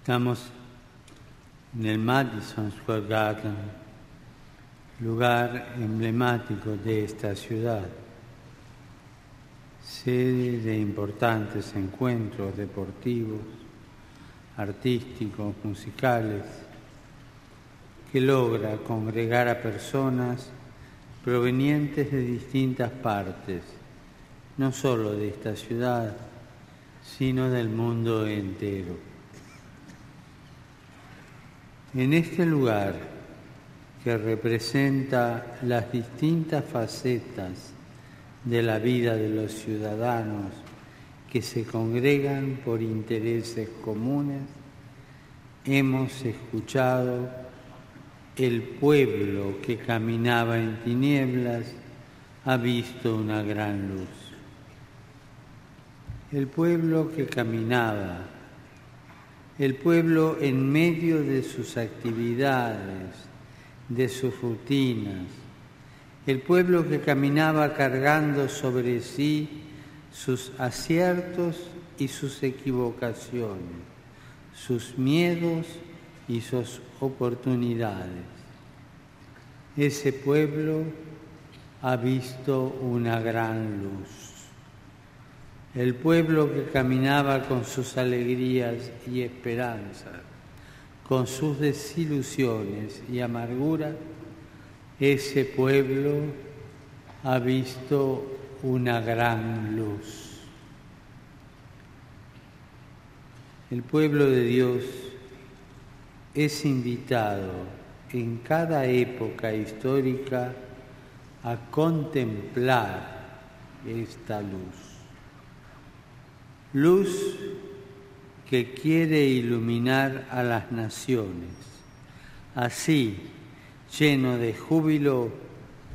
Estamos en el Madison Square Garden, lugar emblemático de esta ciudad, sede de importantes encuentros deportivos, artísticos, musicales, que logra congregar a personas provenientes de distintas partes, no solo de esta ciudad, sino del mundo entero. En este lugar que representa las distintas facetas de la vida de los ciudadanos que se congregan por intereses comunes, hemos escuchado el pueblo que caminaba en tinieblas ha visto una gran luz. El pueblo que caminaba, el pueblo en medio de sus actividades, de sus rutinas, el pueblo que caminaba cargando sobre sí sus aciertos y sus equivocaciones, sus miedos y sus oportunidades. Ese pueblo ha visto una gran luz. El pueblo que caminaba con sus alegrías y esperanzas, con sus desilusiones y amarguras, ese pueblo ha visto una gran luz. El pueblo de Dios es invitado en cada época histórica a contemplar esta luz. Luz que quiere iluminar a las naciones. Así, lleno de júbilo,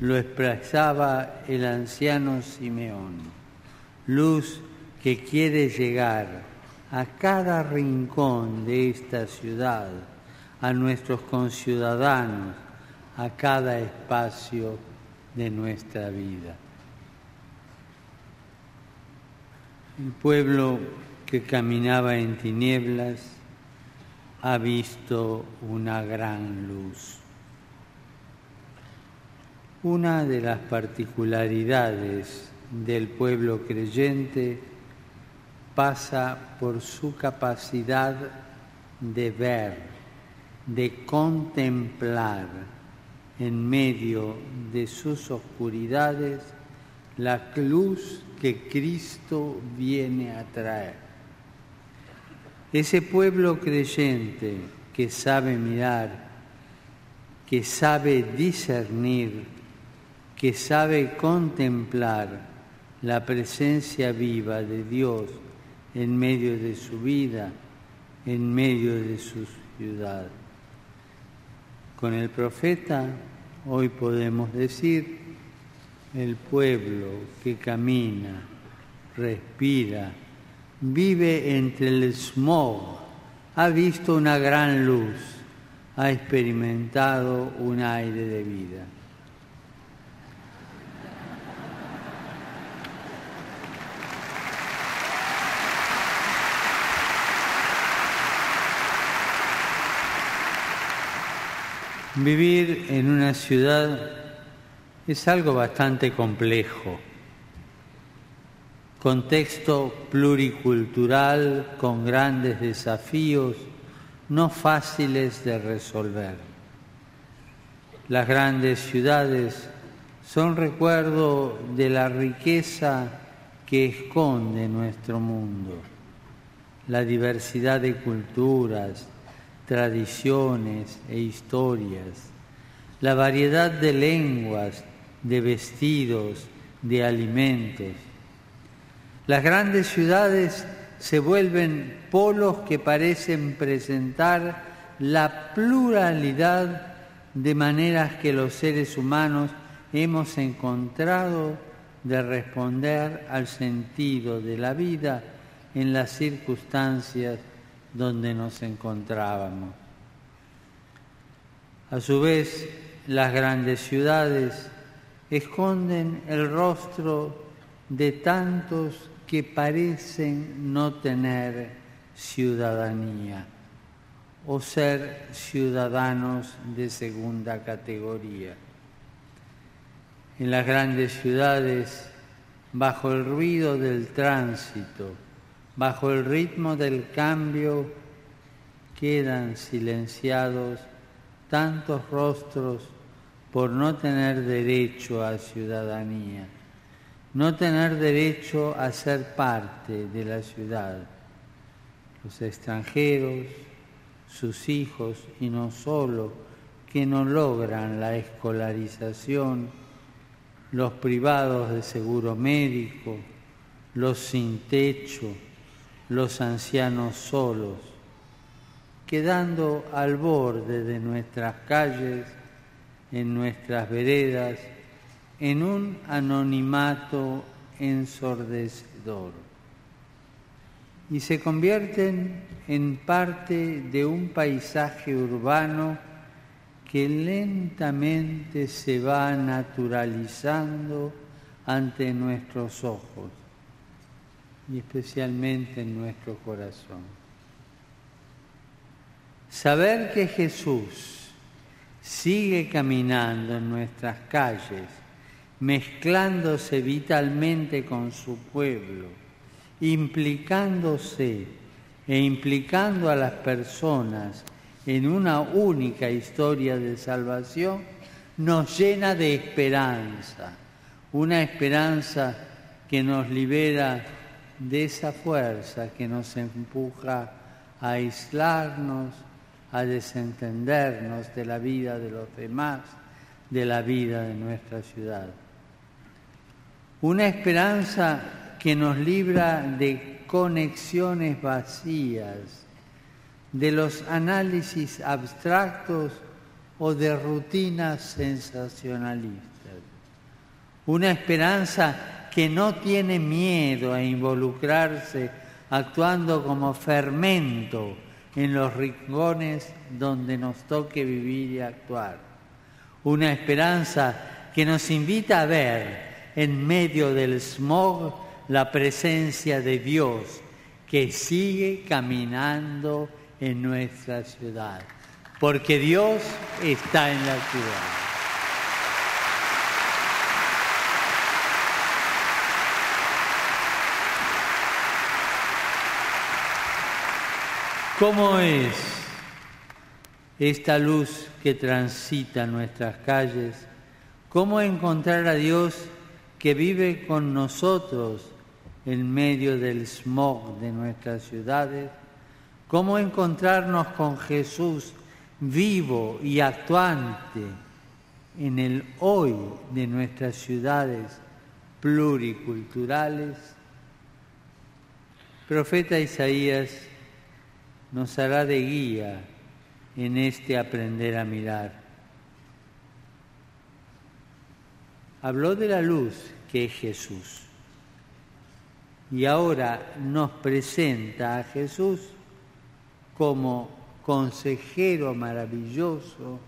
lo expresaba el anciano Simeón. Luz que quiere llegar a cada rincón de esta ciudad a nuestros conciudadanos, a cada espacio de nuestra vida. El pueblo que caminaba en tinieblas ha visto una gran luz. Una de las particularidades del pueblo creyente pasa por su capacidad de ver de contemplar en medio de sus oscuridades la luz que Cristo viene a traer. Ese pueblo creyente que sabe mirar, que sabe discernir, que sabe contemplar la presencia viva de Dios en medio de su vida, en medio de su ciudad. Con el profeta hoy podemos decir, el pueblo que camina, respira, vive entre el smog, ha visto una gran luz, ha experimentado un aire de vida. Vivir en una ciudad es algo bastante complejo. Contexto pluricultural con grandes desafíos no fáciles de resolver. Las grandes ciudades son recuerdo de la riqueza que esconde nuestro mundo, la diversidad de culturas, tradiciones e historias, la variedad de lenguas, de vestidos, de alimentos. Las grandes ciudades se vuelven polos que parecen presentar la pluralidad de maneras que los seres humanos hemos encontrado de responder al sentido de la vida en las circunstancias donde nos encontrábamos. A su vez, las grandes ciudades esconden el rostro de tantos que parecen no tener ciudadanía. o ser ciudadanos de segunda categoría. En las grandes ciudades, bajo el ruido del tránsito, bajo el ritmo del cambio, quedan silenciados tantos rostros por no tener derecho a ciudadanía, no tener derecho a ser parte de la ciudad. Los extranjeros, sus hijos y no solo que no logran la escolarización, los privados de seguro médico, los sin techo, los ancianos solos, quedando al borde de nuestras calles, en nuestras veredas, en un anonimato ensordecedor y se convierten en parte de un paisaje urbano que lentamente se va naturalizando ante nuestros ojos y especialmente en nuestro corazón. Saber que Jesús sigue caminando en nuestras calles, mezclándose vitalmente con su pueblo, implicándose e implicando a las personas en una única historia de salvación, nos llena de esperanza, una esperanza que nos libera de esa fuerza que nos empuja a aislarnos, a desentendernos de la vida de los demás, de la vida de nuestra ciudad. Una esperanza que nos libra de conexiones vacías, de los análisis abstractos o de rutinas sensacionalistas. Una esperanza que no tiene miedo a involucrarse actuando como fermento en los rincones donde nos toque vivir y actuar. Una esperanza que nos invita a ver en medio del smog la presencia de Dios que sigue caminando en nuestra ciudad, porque Dios está en la ciudad. ¿Cómo es esta luz que transita nuestras calles? ¿Cómo encontrar a Dios que vive con nosotros en medio del smog de nuestras ciudades, cómo encontrarnos con Jesús vivo y actuante en el hoy de nuestras ciudades pluriculturales. Profeta Isaías nos hará de guía en este aprender a mirar. Habló de la luz que es Jesús y ahora nos presenta a Jesús como consejero maravilloso,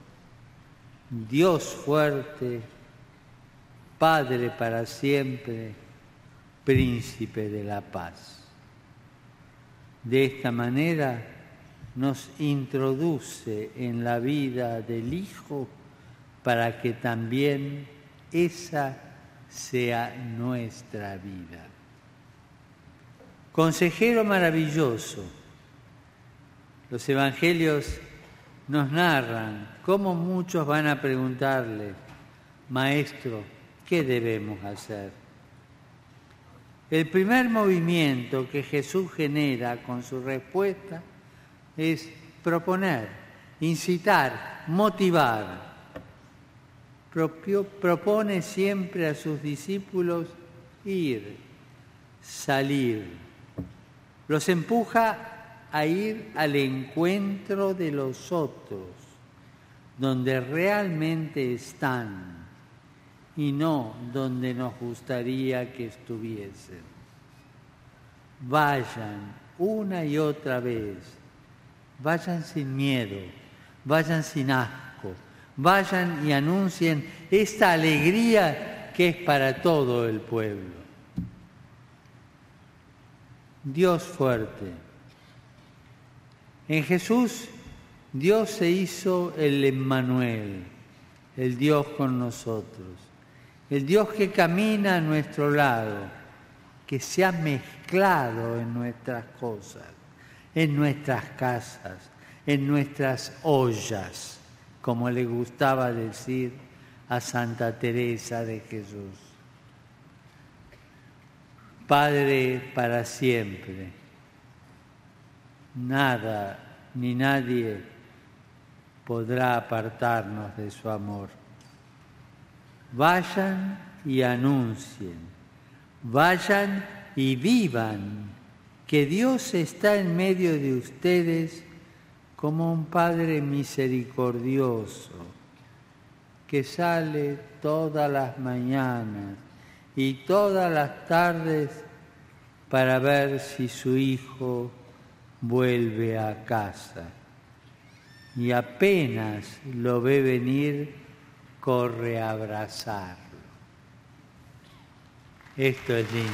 Dios fuerte, Padre para siempre, príncipe de la paz. De esta manera nos introduce en la vida del Hijo para que también esa sea nuestra vida. Consejero maravilloso. Los evangelios nos narran cómo muchos van a preguntarle, Maestro, ¿qué debemos hacer? El primer movimiento que Jesús genera con su respuesta es proponer, incitar, motivar. propone siempre a sus discípulos ir, salir los empuja a ir al encuentro de los otros, donde realmente están y no donde nos gustaría que estuviesen. Vayan una y otra vez, vayan sin miedo, vayan sin asco, vayan y anuncien esta alegría que es para todo el pueblo. Dios fuerte. En Jesús Dios se hizo el Emmanuel, el Dios con nosotros, el Dios que camina a nuestro lado, que se ha mezclado en nuestras cosas, en nuestras casas, en nuestras ollas, como le gustaba decir a Santa Teresa de Jesús. Padre para siempre, nada ni nadie podrá apartarnos de su amor. Vayan y anuncien, vayan y vivan que Dios está en medio de ustedes como un Padre misericordioso que sale todas las mañanas y todas las tardes para ver si su hijo vuelve a casa. Y apenas lo ve venir, corre a abrazarlo. Esto es lindo.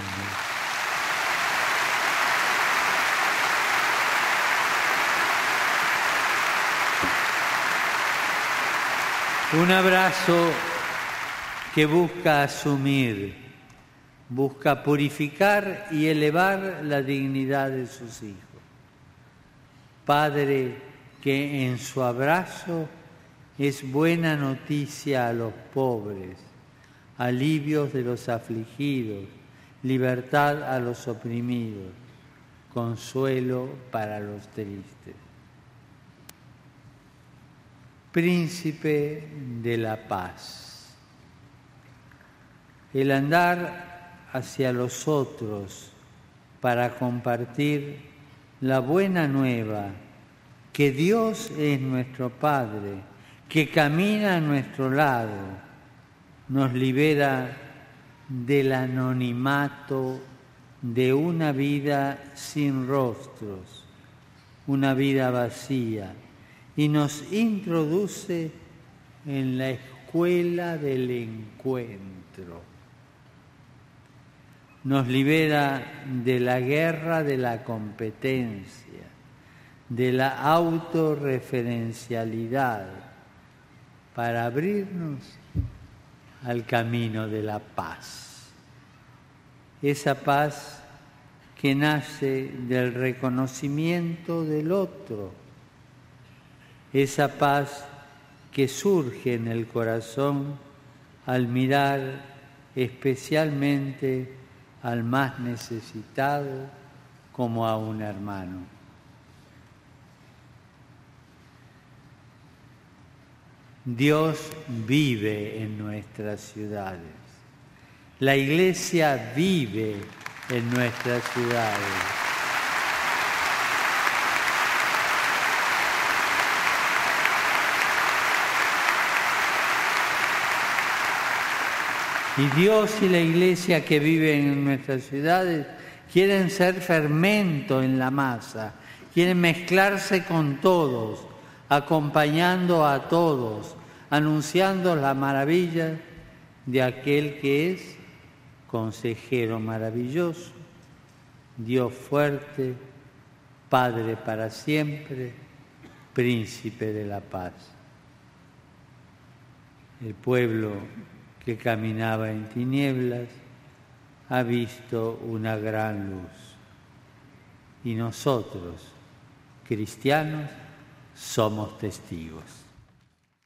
Un abrazo que busca asumir, busca purificar y elevar la dignidad de sus hijos. Padre que en su abrazo es buena noticia a los pobres, alivios de los afligidos, libertad a los oprimidos, consuelo para los tristes. Príncipe de la paz. El andar hacia los otros para compartir la buena nueva que Dios es nuestro Padre, que camina a nuestro lado, nos libera del anonimato de una vida sin rostros, una vida vacía y nos introduce en la escuela del encuentro. Nos libera de la guerra de la competencia, de la autorreferencialidad, para abrirnos al camino de la paz. Esa paz que nace del reconocimiento del otro esa paz que surge en el corazón al mirar especialmente al más necesitado como a un hermano. Dios vive en nuestras ciudades. La iglesia vive en nuestras ciudades. Y Dios y la iglesia que viven en nuestras ciudades quieren ser fermento en la masa, quieren mezclarse con todos, acompañando a todos, anunciando la maravilla de aquel que es consejero maravilloso, Dios fuerte, Padre para siempre, príncipe de la paz. El pueblo que caminaba en tinieblas, ha visto una gran luz. Y nosotros, cristianos, somos testigos.